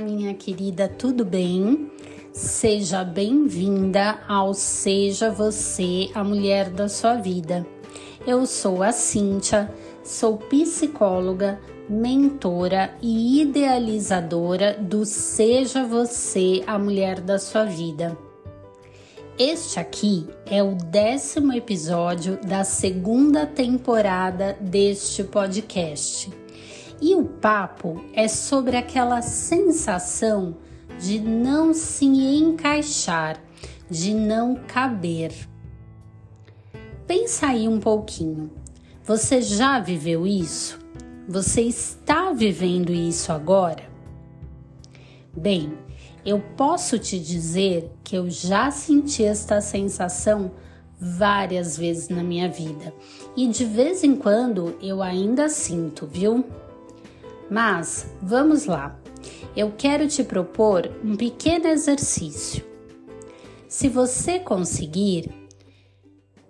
minha querida, tudo bem? Seja bem-vinda ao Seja Você a Mulher da Sua Vida. Eu sou a Cíntia, sou psicóloga, mentora e idealizadora do Seja Você a Mulher da Sua Vida. Este aqui é o décimo episódio da segunda temporada deste podcast. E o papo é sobre aquela sensação de não se encaixar, de não caber. Pensa aí um pouquinho. Você já viveu isso? Você está vivendo isso agora? Bem, eu posso te dizer que eu já senti esta sensação várias vezes na minha vida e de vez em quando eu ainda sinto, viu? Mas vamos lá. Eu quero te propor um pequeno exercício. Se você conseguir,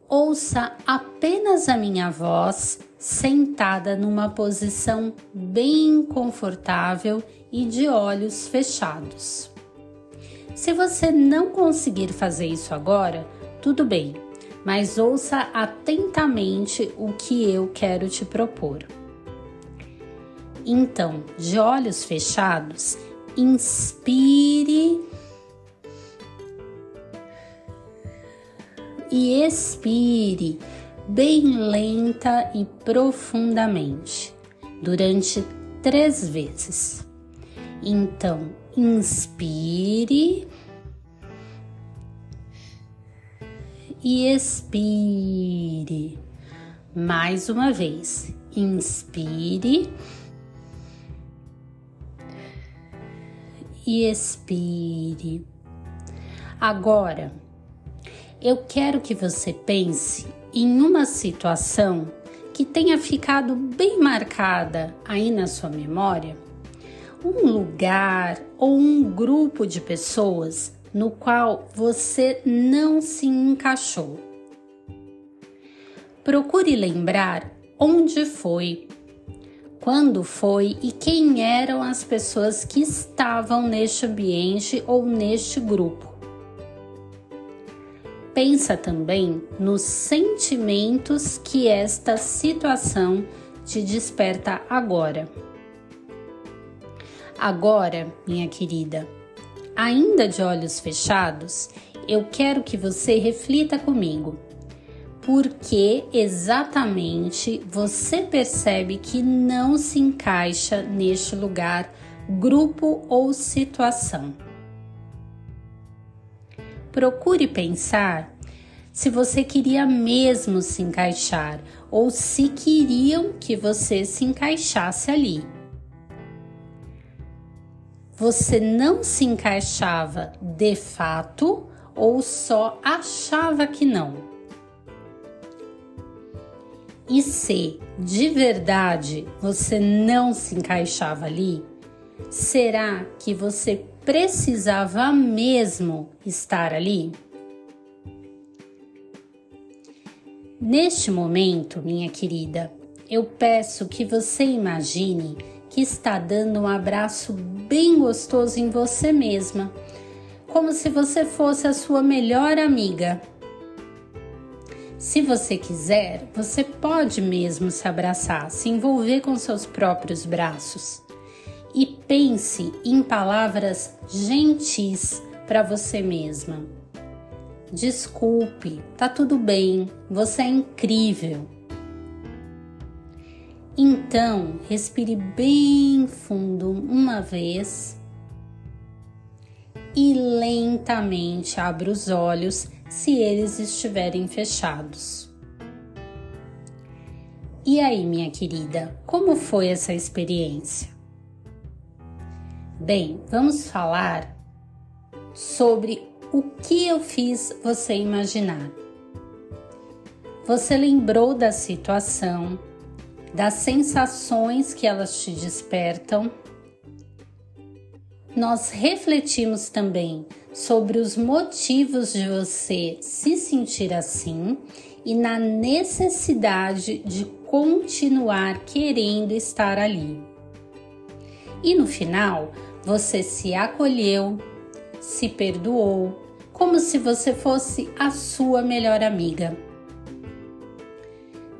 ouça apenas a minha voz sentada numa posição bem confortável e de olhos fechados. Se você não conseguir fazer isso agora, tudo bem, mas ouça atentamente o que eu quero te propor. Então, de olhos fechados, inspire e expire bem lenta e profundamente durante três vezes. Então, inspire e expire. Mais uma vez, inspire e expire. Agora, eu quero que você pense em uma situação que tenha ficado bem marcada aí na sua memória, um lugar ou um grupo de pessoas no qual você não se encaixou. Procure lembrar onde foi quando foi e quem eram as pessoas que estavam neste ambiente ou neste grupo. Pensa também nos sentimentos que esta situação te desperta agora. Agora, minha querida, ainda de olhos fechados, eu quero que você reflita comigo por que exatamente você percebe que não se encaixa neste lugar, grupo ou situação. Procure pensar se você queria mesmo se encaixar ou se queriam que você se encaixasse ali. Você não se encaixava de fato ou só achava que não? E se de verdade você não se encaixava ali, será que você precisava mesmo estar ali? Neste momento, minha querida, eu peço que você imagine que está dando um abraço bem gostoso em você mesma, como se você fosse a sua melhor amiga se você quiser, você pode mesmo se abraçar, se envolver com seus próprios braços. E pense em palavras gentis para você mesma. Desculpe, tá tudo bem, você é incrível. Então, respire bem fundo uma vez e lentamente abra os olhos se eles estiverem fechados. E aí, minha querida, como foi essa experiência? Bem, vamos falar sobre o que eu fiz você imaginar. Você lembrou da situação, das sensações que elas te despertam. Nós refletimos também sobre os motivos de você se sentir assim e na necessidade de continuar querendo estar ali. E no final, você se acolheu, se perdoou, como se você fosse a sua melhor amiga.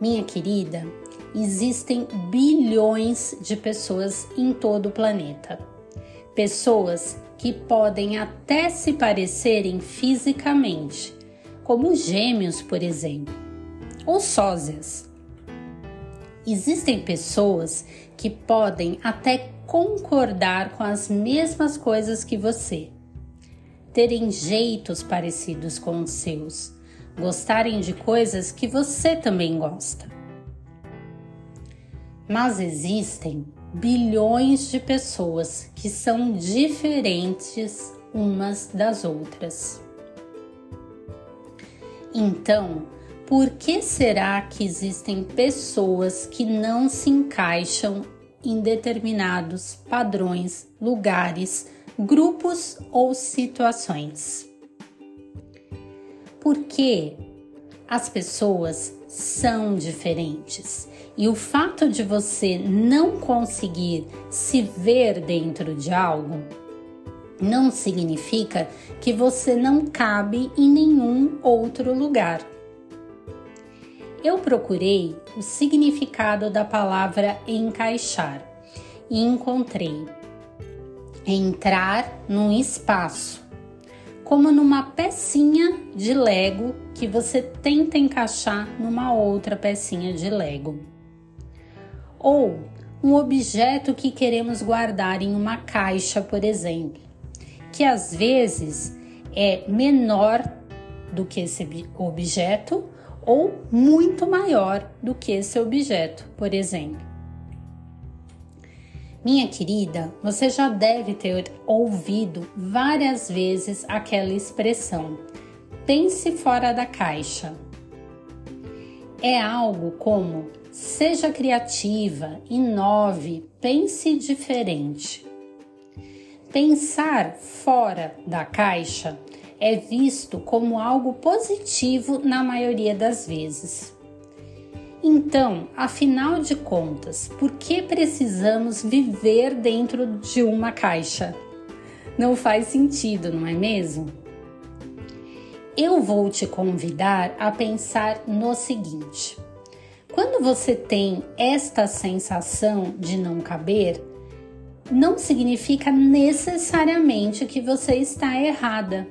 Minha querida, existem bilhões de pessoas em todo o planeta. Pessoas que podem até se parecerem fisicamente, como gêmeos, por exemplo, ou sósias. Existem pessoas que podem até concordar com as mesmas coisas que você, terem jeitos parecidos com os seus, gostarem de coisas que você também gosta. Mas existem bilhões de pessoas que são diferentes umas das outras. Então, por que será que existem pessoas que não se encaixam em determinados padrões, lugares, grupos ou situações? Porque as pessoas são diferentes e o fato de você não conseguir se ver dentro de algo não significa que você não cabe em nenhum outro lugar. Eu procurei o significado da palavra encaixar e encontrei entrar num espaço, como numa pecinha de Lego que você tenta encaixar numa outra pecinha de Lego. Ou um objeto que queremos guardar em uma caixa, por exemplo, que às vezes é menor do que esse objeto ou muito maior do que esse objeto, por exemplo. Minha querida, você já deve ter ouvido várias vezes aquela expressão: pense fora da caixa. É algo como seja criativa, inove, pense diferente. Pensar fora da caixa é visto como algo positivo na maioria das vezes. Então, afinal de contas, por que precisamos viver dentro de uma caixa? Não faz sentido, não é mesmo? Eu vou te convidar a pensar no seguinte: quando você tem esta sensação de não caber, não significa necessariamente que você está errada.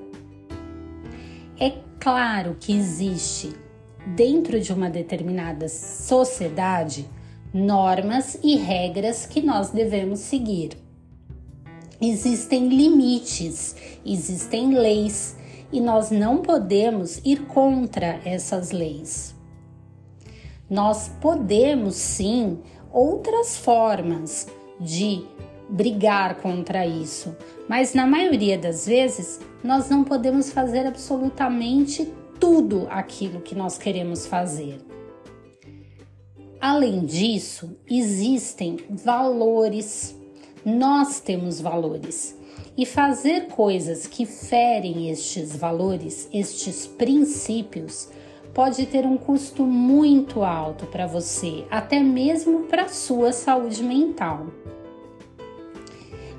É claro que existe dentro de uma determinada sociedade, normas e regras que nós devemos seguir. Existem limites, existem leis e nós não podemos ir contra essas leis. Nós podemos sim outras formas de brigar contra isso, mas na maioria das vezes nós não podemos fazer absolutamente tudo aquilo que nós queremos fazer. Além disso, existem valores. Nós temos valores. E fazer coisas que ferem estes valores, estes princípios, pode ter um custo muito alto para você, até mesmo para sua saúde mental.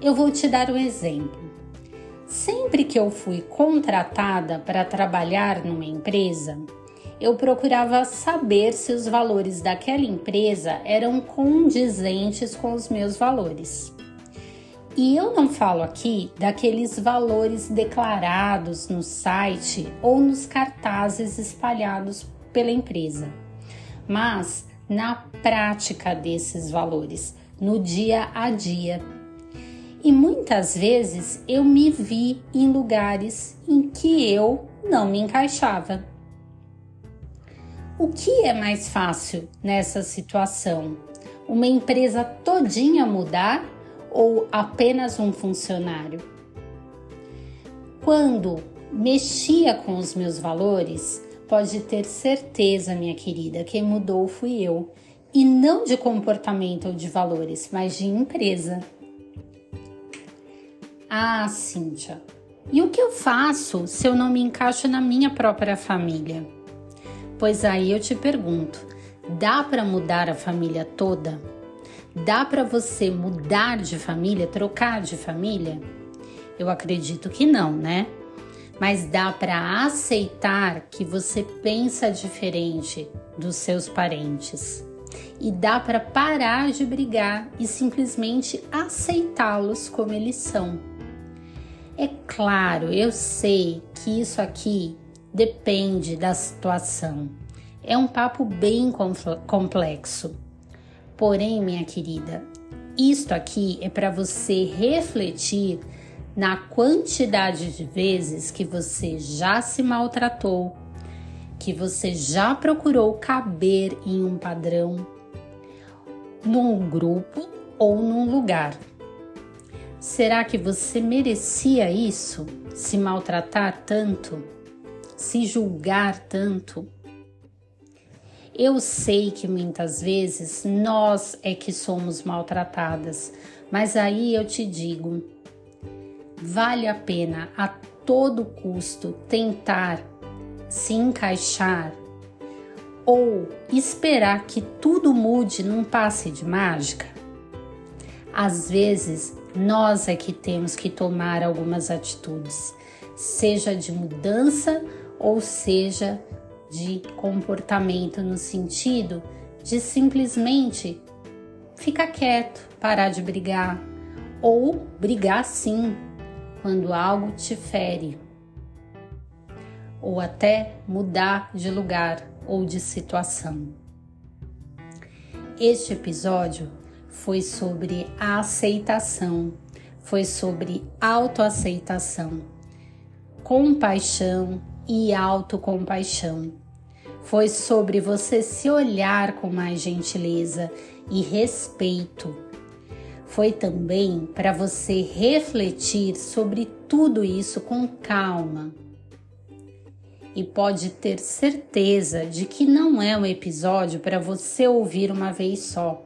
Eu vou te dar um exemplo. Sempre que eu fui contratada para trabalhar numa empresa, eu procurava saber se os valores daquela empresa eram condizentes com os meus valores. E eu não falo aqui daqueles valores declarados no site ou nos cartazes espalhados pela empresa, mas na prática desses valores, no dia a dia e muitas vezes eu me vi em lugares em que eu não me encaixava. O que é mais fácil nessa situação? Uma empresa todinha mudar ou apenas um funcionário? Quando mexia com os meus valores, pode ter certeza, minha querida, quem mudou fui eu. E não de comportamento ou de valores, mas de empresa. Ah, Cíntia, e o que eu faço se eu não me encaixo na minha própria família? Pois aí eu te pergunto: dá para mudar a família toda? Dá para você mudar de família, trocar de família? Eu acredito que não, né? Mas dá para aceitar que você pensa diferente dos seus parentes. E dá para parar de brigar e simplesmente aceitá-los como eles são. É claro, eu sei que isso aqui depende da situação. É um papo bem complexo. Porém, minha querida, isto aqui é para você refletir na quantidade de vezes que você já se maltratou, que você já procurou caber em um padrão, num grupo ou num lugar. Será que você merecia isso? Se maltratar tanto? Se julgar tanto? Eu sei que muitas vezes nós é que somos maltratadas, mas aí eu te digo, vale a pena a todo custo tentar se encaixar ou esperar que tudo mude num passe de mágica? Às vezes, nós é que temos que tomar algumas atitudes, seja de mudança ou seja de comportamento no sentido de simplesmente ficar quieto, parar de brigar ou brigar sim quando algo te fere, ou até mudar de lugar ou de situação. Este episódio foi sobre a aceitação, foi sobre autoaceitação, compaixão e autocompaixão. Foi sobre você se olhar com mais gentileza e respeito foi também para você refletir sobre tudo isso com calma. E pode ter certeza de que não é um episódio para você ouvir uma vez só,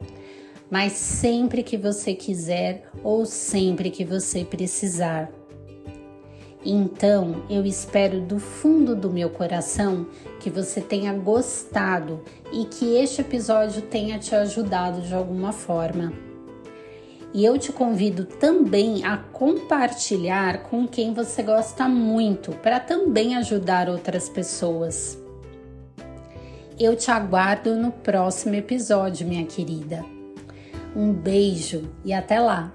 mas sempre que você quiser ou sempre que você precisar. Então, eu espero do fundo do meu coração que você tenha gostado e que este episódio tenha te ajudado de alguma forma. E eu te convido também a compartilhar com quem você gosta muito, para também ajudar outras pessoas. Eu te aguardo no próximo episódio, minha querida. Um beijo e até lá!